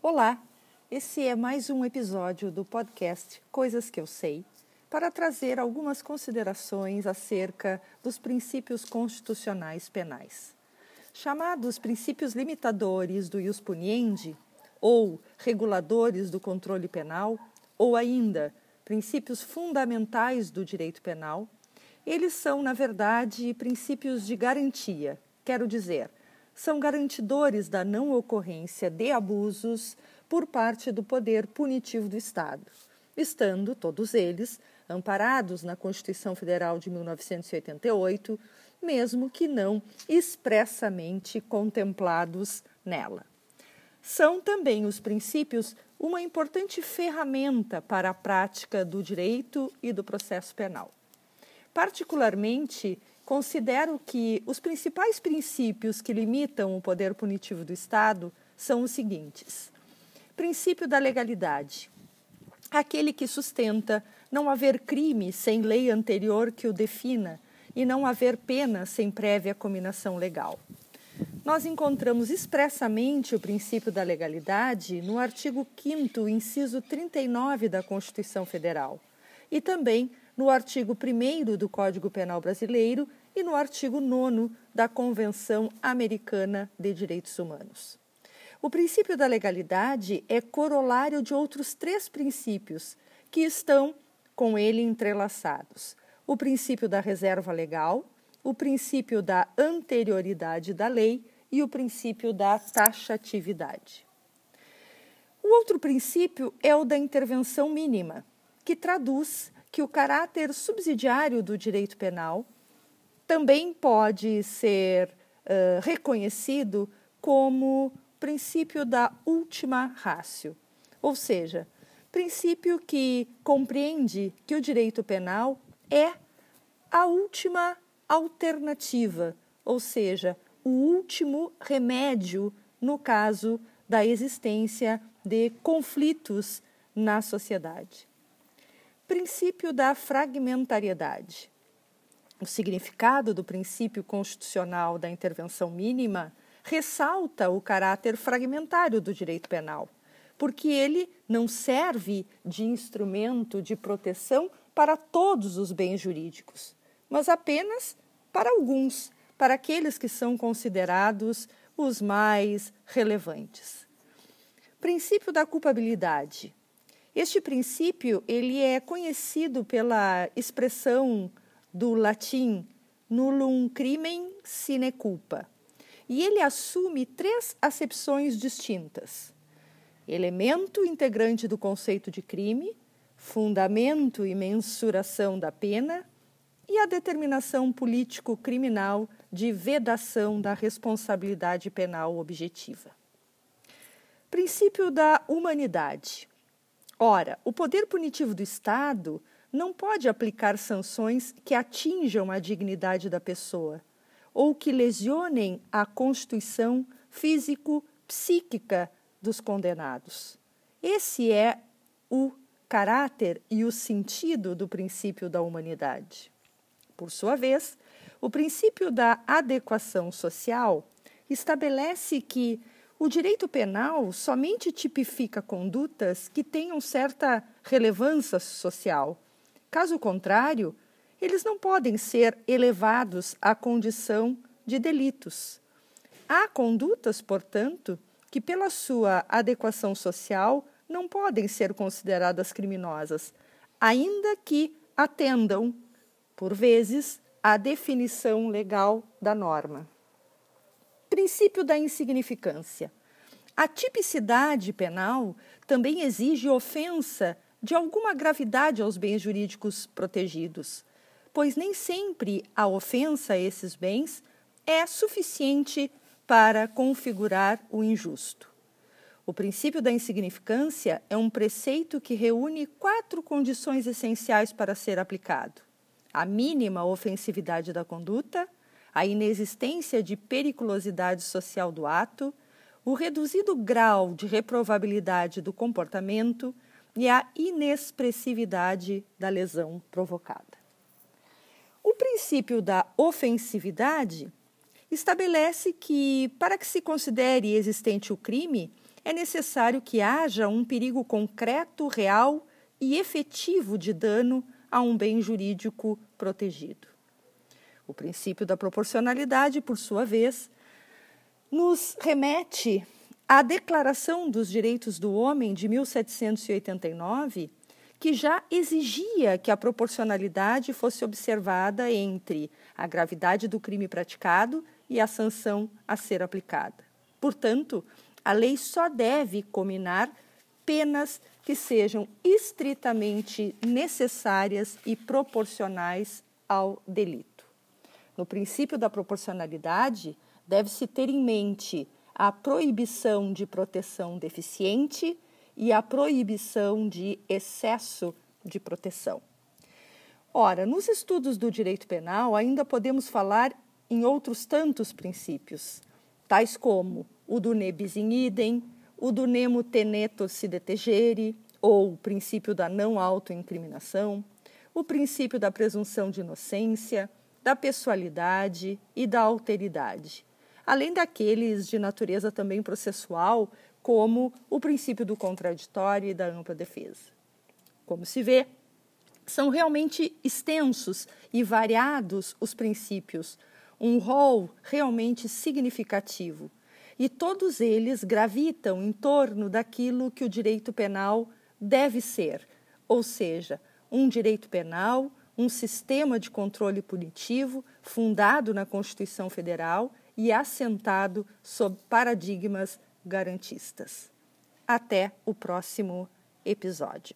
Olá, esse é mais um episódio do podcast Coisas que eu sei, para trazer algumas considerações acerca dos princípios constitucionais penais. Chamados princípios limitadores do ius puniendi, ou reguladores do controle penal, ou ainda princípios fundamentais do direito penal, eles são, na verdade, princípios de garantia, quero dizer, são garantidores da não ocorrência de abusos por parte do poder punitivo do Estado, estando todos eles amparados na Constituição Federal de 1988, mesmo que não expressamente contemplados nela. São também os princípios uma importante ferramenta para a prática do direito e do processo penal. Particularmente, considero que os principais princípios que limitam o poder punitivo do Estado são os seguintes: princípio da legalidade, aquele que sustenta não haver crime sem lei anterior que o defina e não haver pena sem prévia cominação legal. Nós encontramos expressamente o princípio da legalidade no artigo 5, inciso 39 da Constituição Federal, e também no artigo 1 do Código Penal Brasileiro e no artigo 9 da Convenção Americana de Direitos Humanos. O princípio da legalidade é corolário de outros três princípios que estão com ele entrelaçados: o princípio da reserva legal, o princípio da anterioridade da lei e o princípio da taxatividade. O outro princípio é o da intervenção mínima, que traduz que o caráter subsidiário do direito penal também pode ser uh, reconhecido como princípio da última ratio, ou seja, princípio que compreende que o direito penal é a última alternativa, ou seja, o último remédio no caso da existência de conflitos na sociedade princípio da fragmentariedade. O significado do princípio constitucional da intervenção mínima ressalta o caráter fragmentário do direito penal, porque ele não serve de instrumento de proteção para todos os bens jurídicos, mas apenas para alguns, para aqueles que são considerados os mais relevantes. Princípio da culpabilidade. Este princípio ele é conhecido pela expressão do latim nullum crimen sine culpa. E ele assume três acepções distintas: elemento integrante do conceito de crime, fundamento e mensuração da pena e a determinação político-criminal de vedação da responsabilidade penal objetiva. Princípio da humanidade. Ora, o poder punitivo do Estado não pode aplicar sanções que atinjam a dignidade da pessoa ou que lesionem a constituição físico-psíquica dos condenados. Esse é o caráter e o sentido do princípio da humanidade. Por sua vez, o princípio da adequação social estabelece que o direito penal somente tipifica condutas que tenham certa relevância social. Caso contrário, eles não podem ser elevados à condição de delitos. Há condutas, portanto, que, pela sua adequação social, não podem ser consideradas criminosas, ainda que atendam, por vezes, à definição legal da norma. Princípio da insignificância. A tipicidade penal também exige ofensa de alguma gravidade aos bens jurídicos protegidos, pois nem sempre a ofensa a esses bens é suficiente para configurar o injusto. O princípio da insignificância é um preceito que reúne quatro condições essenciais para ser aplicado: a mínima ofensividade da conduta, a inexistência de periculosidade social do ato, o reduzido grau de reprovabilidade do comportamento e a inexpressividade da lesão provocada. O princípio da ofensividade estabelece que, para que se considere existente o crime, é necessário que haja um perigo concreto, real e efetivo de dano a um bem jurídico protegido. O princípio da proporcionalidade, por sua vez, nos remete à Declaração dos Direitos do Homem de 1789, que já exigia que a proporcionalidade fosse observada entre a gravidade do crime praticado e a sanção a ser aplicada. Portanto, a lei só deve combinar penas que sejam estritamente necessárias e proporcionais ao delito. No princípio da proporcionalidade, deve-se ter em mente a proibição de proteção deficiente e a proibição de excesso de proteção. Ora, nos estudos do direito penal ainda podemos falar em outros tantos princípios, tais como o do nebis in idem, o do nemo tenetur si detegere, ou o princípio da não autoincriminação, o princípio da presunção de inocência, da pessoalidade e da alteridade, além daqueles de natureza também processual, como o princípio do contraditório e da ampla defesa. Como se vê, são realmente extensos e variados os princípios, um rol realmente significativo e todos eles gravitam em torno daquilo que o direito penal deve ser, ou seja, um direito penal, um sistema de controle punitivo fundado na Constituição Federal e assentado sob paradigmas garantistas. Até o próximo episódio.